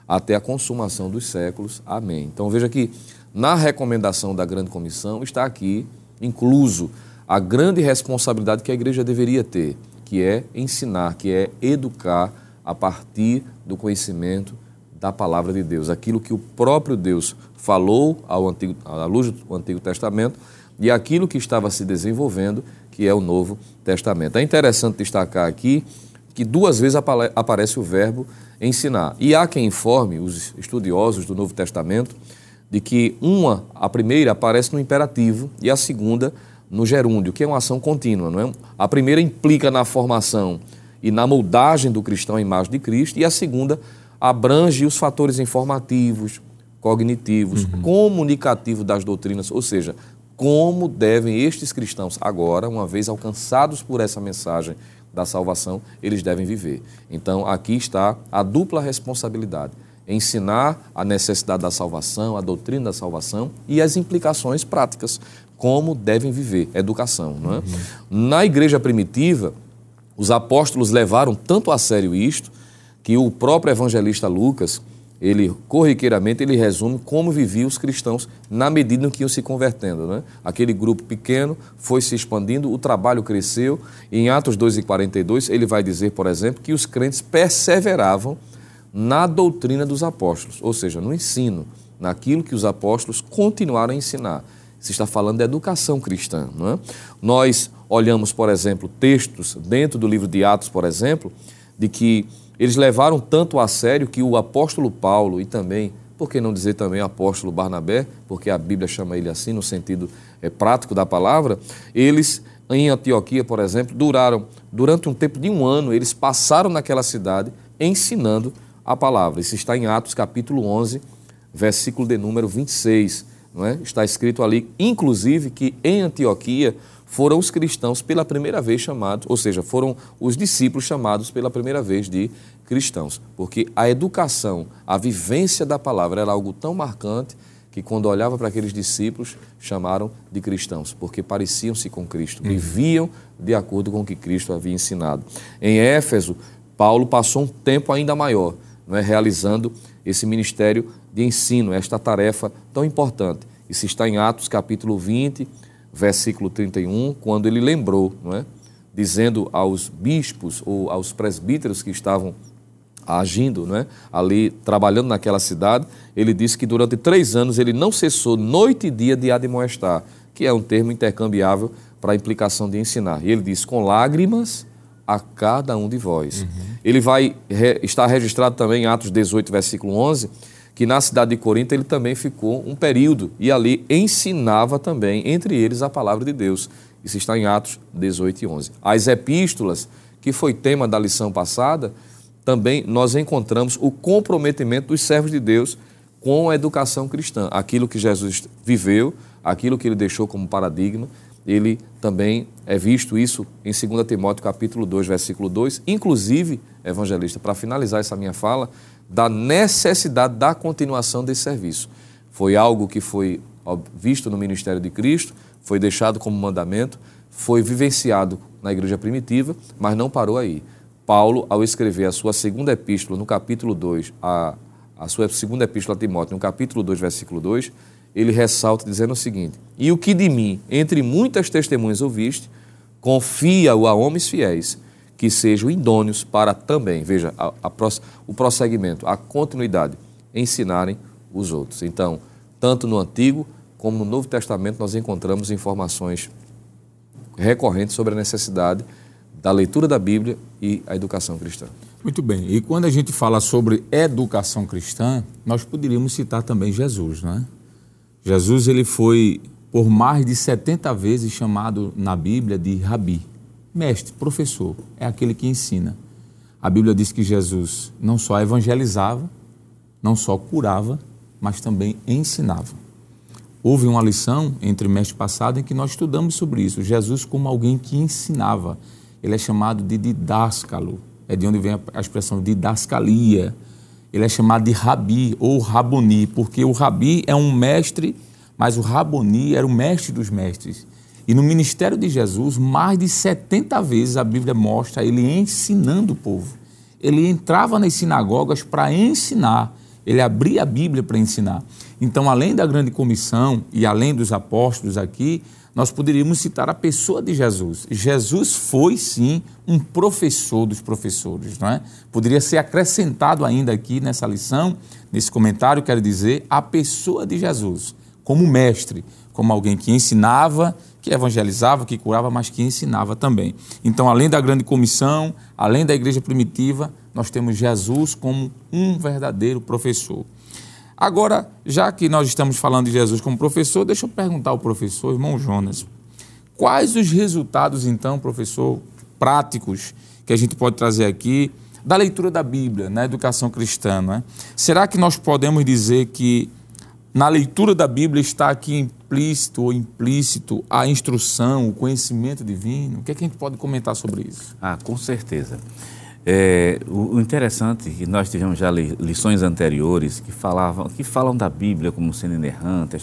até a consumação dos séculos. Amém. Então veja que na recomendação da grande comissão está aqui incluso a grande responsabilidade que a igreja deveria ter, que é ensinar, que é educar a partir do conhecimento da palavra de Deus, aquilo que o próprio Deus falou ao Antigo, à luz do Antigo Testamento e aquilo que estava se desenvolvendo, que é o Novo Testamento. É interessante destacar aqui que duas vezes aparece o verbo ensinar. E há quem informe os estudiosos do Novo Testamento de que uma, a primeira aparece no imperativo e a segunda no gerúndio, que é uma ação contínua, não é? A primeira implica na formação e na moldagem do cristão à imagem de Cristo e a segunda abrange os fatores informativos, cognitivos, uhum. comunicativos das doutrinas, ou seja, como devem estes cristãos, agora, uma vez alcançados por essa mensagem da salvação, eles devem viver. Então, aqui está a dupla responsabilidade: ensinar a necessidade da salvação, a doutrina da salvação e as implicações práticas, como devem viver, educação. Não é? Uhum. Na igreja primitiva, os apóstolos levaram tanto a sério isto que o próprio evangelista Lucas, ele corriqueiramente ele resume como viviam os cristãos na medida em que iam se convertendo. Né? Aquele grupo pequeno foi se expandindo, o trabalho cresceu. Em Atos 2 e 42 ele vai dizer, por exemplo, que os crentes perseveravam na doutrina dos apóstolos, ou seja, no ensino, naquilo que os apóstolos continuaram a ensinar. Se está falando da educação cristã. Não é? Nós olhamos, por exemplo, textos dentro do livro de Atos, por exemplo, de que eles levaram tanto a sério que o apóstolo Paulo e também, por que não dizer também apóstolo Barnabé, porque a Bíblia chama ele assim no sentido é, prático da palavra, eles em Antioquia, por exemplo, duraram, durante um tempo de um ano, eles passaram naquela cidade ensinando a palavra. Isso está em Atos capítulo 11, versículo de número 26. Não é? Está escrito ali, inclusive, que em Antioquia foram os cristãos pela primeira vez chamados, ou seja, foram os discípulos chamados pela primeira vez de cristãos, porque a educação, a vivência da palavra era algo tão marcante que quando olhava para aqueles discípulos, chamaram de cristãos, porque pareciam-se com Cristo, uhum. viviam de acordo com o que Cristo havia ensinado. Em Éfeso, Paulo passou um tempo ainda maior, não é, realizando esse ministério de ensino, esta tarefa tão importante. Isso está em Atos capítulo 20, versículo 31, quando ele lembrou, não é? dizendo aos bispos ou aos presbíteros que estavam agindo, não é? ali trabalhando naquela cidade, ele disse que durante três anos ele não cessou noite e dia de admoestar, que é um termo intercambiável para a implicação de ensinar. E ele diz, com lágrimas a cada um de vós. Uhum. Ele vai re, está registrado também em Atos 18, versículo 11, que na cidade de Corinto ele também ficou um período e ali ensinava também, entre eles, a palavra de Deus. Isso está em Atos 18 e 11. As epístolas, que foi tema da lição passada, também nós encontramos o comprometimento dos servos de Deus com a educação cristã. Aquilo que Jesus viveu, aquilo que ele deixou como paradigma, ele também é visto isso em 2 Timóteo capítulo 2, versículo 2, inclusive, evangelista, para finalizar essa minha fala, da necessidade da continuação desse serviço. Foi algo que foi visto no ministério de Cristo, foi deixado como mandamento, foi vivenciado na igreja primitiva, mas não parou aí. Paulo, ao escrever a sua segunda epístola, no capítulo 2, a, a sua segunda epístola a Timóteo, no capítulo 2, versículo 2, ele ressalta dizendo o seguinte: E o que de mim, entre muitas testemunhas ouviste, confia-o a homens fiéis que sejam idôneos para também, veja, a, a, o prosseguimento, a continuidade, ensinarem os outros. Então, tanto no Antigo como no Novo Testamento, nós encontramos informações recorrentes sobre a necessidade da leitura da Bíblia e a educação cristã. Muito bem. E quando a gente fala sobre educação cristã, nós poderíamos citar também Jesus, não é? Jesus ele foi por mais de 70 vezes chamado na Bíblia de rabi, Mestre, professor, é aquele que ensina. A Bíblia diz que Jesus não só evangelizava, não só curava, mas também ensinava. Houve uma lição entre mestre passado em que nós estudamos sobre isso. Jesus como alguém que ensinava. Ele é chamado de didáscalo. É de onde vem a expressão didascalia. Ele é chamado de rabi ou raboni, porque o rabi é um mestre, mas o raboni era o mestre dos mestres. E no ministério de Jesus, mais de 70 vezes a Bíblia mostra ele ensinando o povo. Ele entrava nas sinagogas para ensinar, ele abria a Bíblia para ensinar. Então, além da grande comissão e além dos apóstolos aqui, nós poderíamos citar a pessoa de Jesus. Jesus foi, sim, um professor dos professores, não é? Poderia ser acrescentado ainda aqui nessa lição, nesse comentário, quero dizer, a pessoa de Jesus, como mestre, como alguém que ensinava, que evangelizava, que curava, mas que ensinava também. Então, além da grande comissão, além da igreja primitiva, nós temos Jesus como um verdadeiro professor. Agora, já que nós estamos falando de Jesus como professor, deixa eu perguntar ao professor, irmão Jonas, quais os resultados, então, professor, práticos que a gente pode trazer aqui da leitura da Bíblia na educação cristã? É? Será que nós podemos dizer que na leitura da Bíblia está aqui implícito ou implícito a instrução, o conhecimento divino? O que, é que a gente pode comentar sobre isso? Ah, com certeza. É, o, interessante é que nós tivemos já lições anteriores que falavam, que falam da Bíblia como sendo inerrante,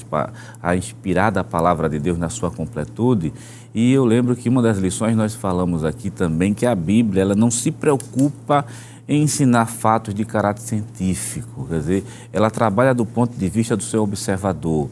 a inspirada palavra de Deus na sua completude. E eu lembro que uma das lições nós falamos aqui também que a Bíblia ela não se preocupa em ensinar fatos de caráter científico, quer dizer, ela trabalha do ponto de vista do seu observador.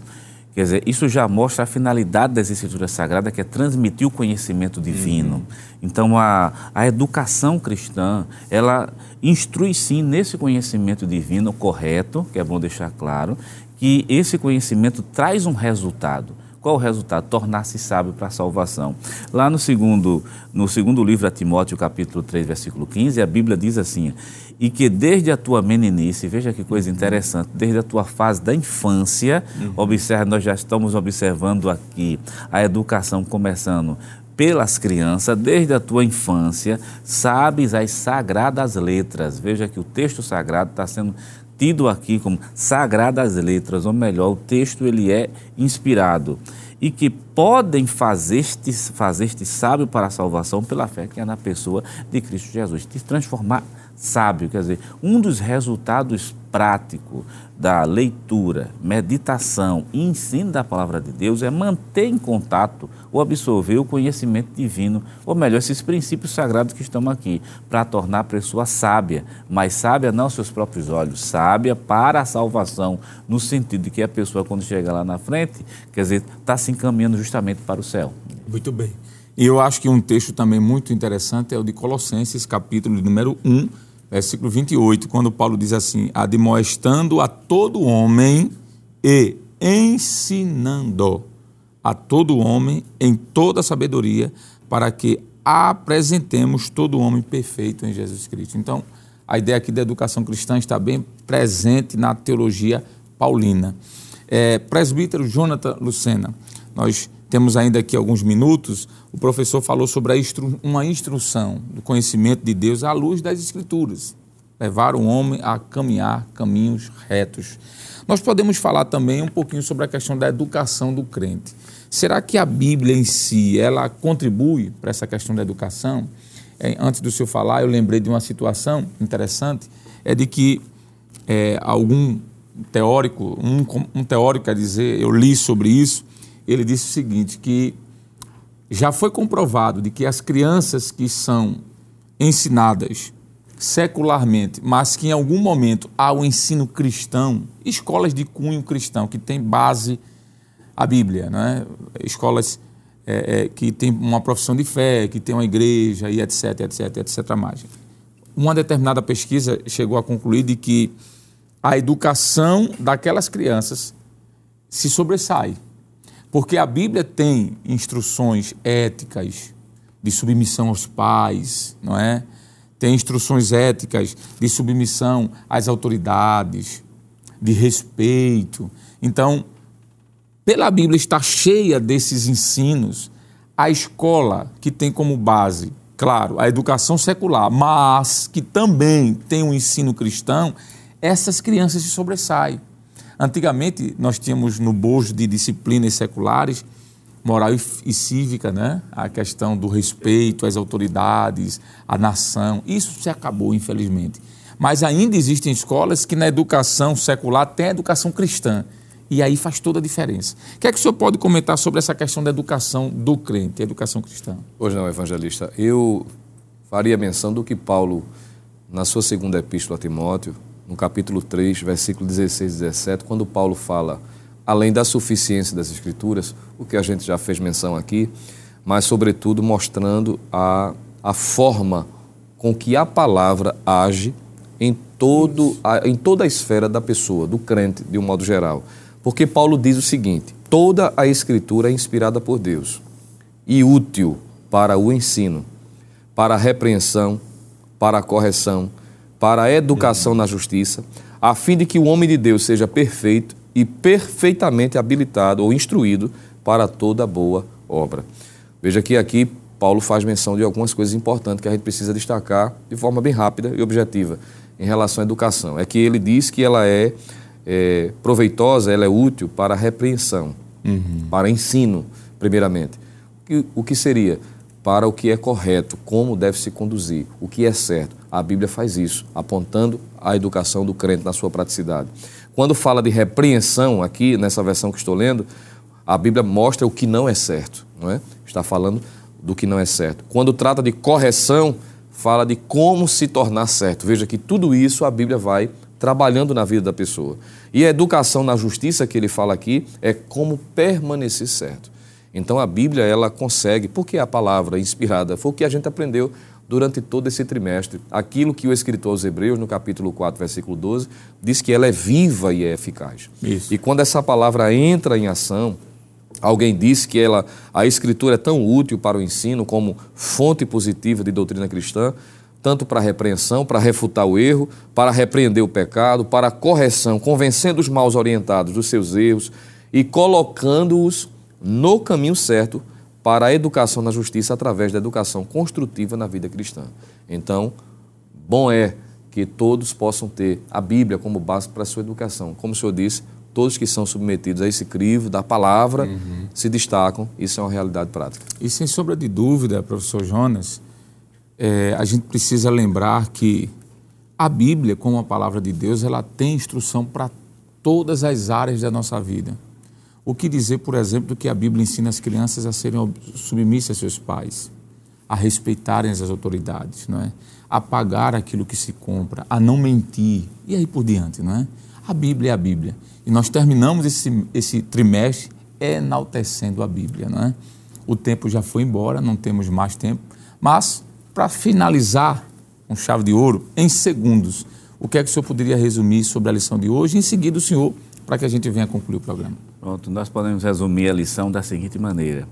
Quer dizer, isso já mostra a finalidade das escrituras sagradas, que é transmitir o conhecimento divino. Uhum. Então, a, a educação cristã, ela instrui sim nesse conhecimento divino correto, que é bom deixar claro, que esse conhecimento traz um resultado. Qual o resultado? Tornar-se sábio para a salvação. Lá no segundo, no segundo livro a Timóteo, capítulo 3, versículo 15, a Bíblia diz assim: E que desde a tua meninice, veja que coisa interessante, desde a tua fase da infância, uhum. observa, nós já estamos observando aqui a educação começando pelas crianças, desde a tua infância, sabes as sagradas letras. Veja que o texto sagrado está sendo tido aqui como sagradas letras, ou melhor, o texto ele é inspirado e que podem fazer-te fazer sábio para a salvação pela fé que é na pessoa de Cristo Jesus, te transformar sábio, quer dizer, um dos resultados práticos da leitura, meditação e ensino da palavra de Deus é manter em contato ou absorver o conhecimento divino, ou melhor, esses princípios sagrados que estão aqui, para tornar a pessoa sábia, mas sábia não aos seus próprios olhos, sábia para a salvação, no sentido de que a pessoa, quando chega lá na frente, quer dizer, está se encaminhando justamente para o céu. Muito bem. E eu acho que um texto também muito interessante é o de Colossenses, capítulo número 1, versículo 28, quando Paulo diz assim: admoestando a todo homem e ensinando a todo homem em toda sabedoria, para que apresentemos todo homem perfeito em Jesus Cristo. Então, a ideia aqui da educação cristã está bem presente na teologia paulina. É, presbítero Jonathan Lucena, nós temos ainda aqui alguns minutos, o professor falou sobre instru uma instrução do conhecimento de Deus à luz das Escrituras, levar o homem a caminhar caminhos retos. Nós podemos falar também um pouquinho sobre a questão da educação do crente. Será que a Bíblia em si ela contribui para essa questão da educação? É, antes do senhor falar, eu lembrei de uma situação interessante, é de que é, algum teórico, um, um teórico quer dizer, eu li sobre isso, ele disse o seguinte, que já foi comprovado de que as crianças que são ensinadas secularmente, mas que em algum momento há o ensino cristão, escolas de cunho cristão, que tem base a Bíblia, né? escolas é, é, que têm uma profissão de fé, que tem uma igreja e etc, etc, etc. Mais. Uma determinada pesquisa chegou a concluir de que a educação daquelas crianças se sobressai porque a Bíblia tem instruções éticas de submissão aos pais, não é? Tem instruções éticas de submissão às autoridades, de respeito. Então, pela Bíblia estar cheia desses ensinos, a escola que tem como base, claro, a educação secular, mas que também tem um ensino cristão, essas crianças se sobressaem. Antigamente, nós tínhamos no bojo de disciplinas seculares, moral e, cívica, né? a questão do respeito às autoridades, à nação. Isso se acabou, infelizmente. Mas ainda existem escolas que na educação secular tem a educação cristã. E aí faz toda a diferença. O que é que o senhor pode comentar sobre essa questão da educação do crente, a educação cristã? Hoje não, evangelista. Eu faria menção do que Paulo, na sua segunda epístola a Timóteo, no capítulo 3, versículo 16 e 17, quando Paulo fala, além da suficiência das Escrituras, o que a gente já fez menção aqui, mas, sobretudo, mostrando a, a forma com que a palavra age em, todo, a, em toda a esfera da pessoa, do crente, de um modo geral. Porque Paulo diz o seguinte: toda a Escritura é inspirada por Deus e útil para o ensino, para a repreensão, para a correção, para a educação na justiça, a fim de que o homem de Deus seja perfeito e perfeitamente habilitado ou instruído para toda boa obra. Veja que aqui Paulo faz menção de algumas coisas importantes que a gente precisa destacar de forma bem rápida e objetiva em relação à educação. É que ele diz que ela é, é proveitosa, ela é útil para repreensão, uhum. para ensino, primeiramente. O que seria? Para o que é correto, como deve se conduzir, o que é certo. A Bíblia faz isso, apontando a educação do crente na sua praticidade. Quando fala de repreensão, aqui nessa versão que estou lendo, a Bíblia mostra o que não é certo, não é? Está falando do que não é certo. Quando trata de correção, fala de como se tornar certo. Veja que tudo isso a Bíblia vai trabalhando na vida da pessoa. E a educação na justiça que ele fala aqui é como permanecer certo. Então a Bíblia ela consegue, porque a palavra inspirada foi o que a gente aprendeu durante todo esse trimestre. Aquilo que o escritor aos Hebreus, no capítulo 4, versículo 12, diz que ela é viva e é eficaz. Isso. E quando essa palavra entra em ação, alguém disse que ela, a escritura é tão útil para o ensino como fonte positiva de doutrina cristã, tanto para a repreensão, para refutar o erro, para repreender o pecado, para a correção, convencendo os maus orientados dos seus erros e colocando-os no caminho certo para a educação na justiça através da educação construtiva na vida cristã. Então, bom é que todos possam ter a Bíblia como base para a sua educação. Como o senhor disse, todos que são submetidos a esse crivo da palavra uhum. se destacam, isso é uma realidade prática. E sem sombra de dúvida, professor Jonas, é, a gente precisa lembrar que a Bíblia, como a palavra de Deus, ela tem instrução para todas as áreas da nossa vida. O que dizer, por exemplo, que a Bíblia ensina as crianças a serem submissas a seus pais, a respeitarem as autoridades, não é? a pagar aquilo que se compra, a não mentir e aí por diante, não é? A Bíblia é a Bíblia. E nós terminamos esse, esse trimestre enaltecendo a Bíblia, não é? O tempo já foi embora, não temos mais tempo, mas para finalizar com chave de ouro, em segundos, o que é que o senhor poderia resumir sobre a lição de hoje? Em seguida, o senhor, para que a gente venha concluir o programa. Pronto, nós podemos resumir a lição da seguinte maneira: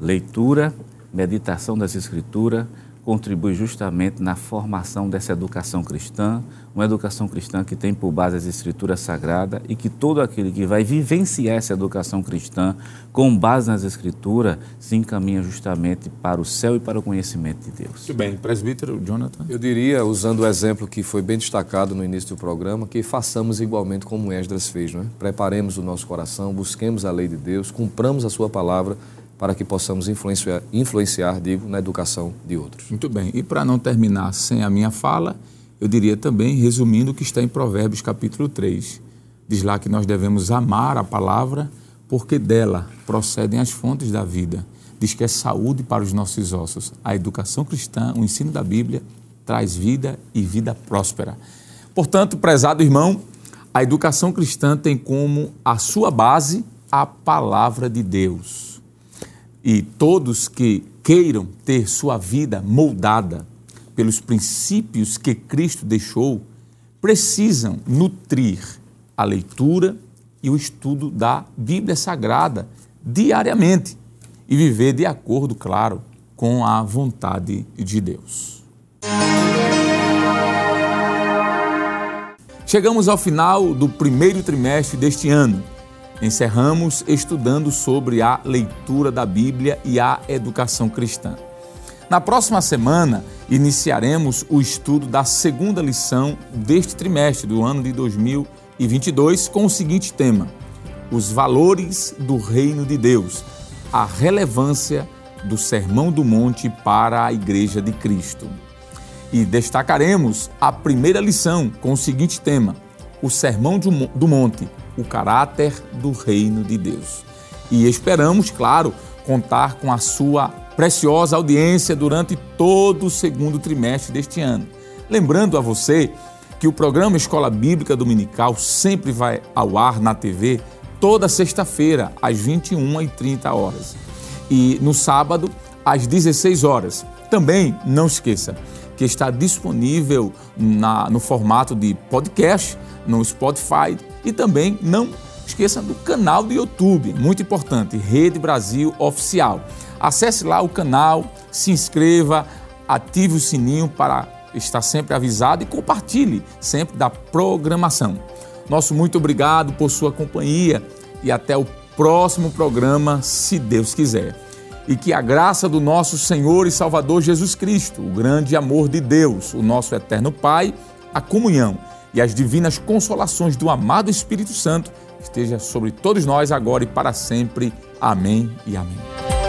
leitura, meditação das Escrituras, contribui justamente na formação dessa educação cristã, uma educação cristã que tem por base as escrituras sagradas e que todo aquele que vai vivenciar essa educação cristã com base nas escrituras se encaminha justamente para o céu e para o conhecimento de Deus. Muito bem, presbítero Jonathan. Eu diria, usando o exemplo que foi bem destacado no início do programa, que façamos igualmente como Esdras fez, não é? Preparemos o nosso coração, busquemos a lei de Deus, cumpramos a sua palavra para que possamos influenciar, influenciar, digo, na educação de outros. Muito bem. E para não terminar sem a minha fala, eu diria também, resumindo o que está em Provérbios capítulo 3. Diz lá que nós devemos amar a palavra, porque dela procedem as fontes da vida. Diz que é saúde para os nossos ossos. A educação cristã, o ensino da Bíblia, traz vida e vida próspera. Portanto, prezado irmão, a educação cristã tem como a sua base a palavra de Deus e todos que queiram ter sua vida moldada pelos princípios que Cristo deixou, precisam nutrir a leitura e o estudo da Bíblia Sagrada diariamente e viver de acordo, claro, com a vontade de Deus. Chegamos ao final do primeiro trimestre deste ano encerramos estudando sobre a leitura da Bíblia e a educação cristã. Na próxima semana, iniciaremos o estudo da segunda lição deste trimestre do ano de 2022 com o seguinte tema: Os valores do reino de Deus, a relevância do Sermão do Monte para a Igreja de Cristo. E destacaremos a primeira lição com o seguinte tema: O Sermão do Monte o caráter do reino de Deus. E esperamos, claro, contar com a sua preciosa audiência durante todo o segundo trimestre deste ano. Lembrando a você que o programa Escola Bíblica Dominical sempre vai ao ar na TV toda sexta-feira, às 21h30 horas. E no sábado, às 16 horas. Também não esqueça que está disponível na, no formato de podcast no Spotify e também não esqueça do canal do YouTube, muito importante, Rede Brasil Oficial. Acesse lá o canal, se inscreva, ative o sininho para estar sempre avisado e compartilhe sempre da programação. Nosso muito obrigado por sua companhia e até o próximo programa, se Deus quiser. E que a graça do nosso Senhor e Salvador Jesus Cristo, o grande amor de Deus, o nosso eterno Pai, a comunhão e as divinas consolações do amado Espírito Santo esteja sobre todos nós agora e para sempre. Amém e amém.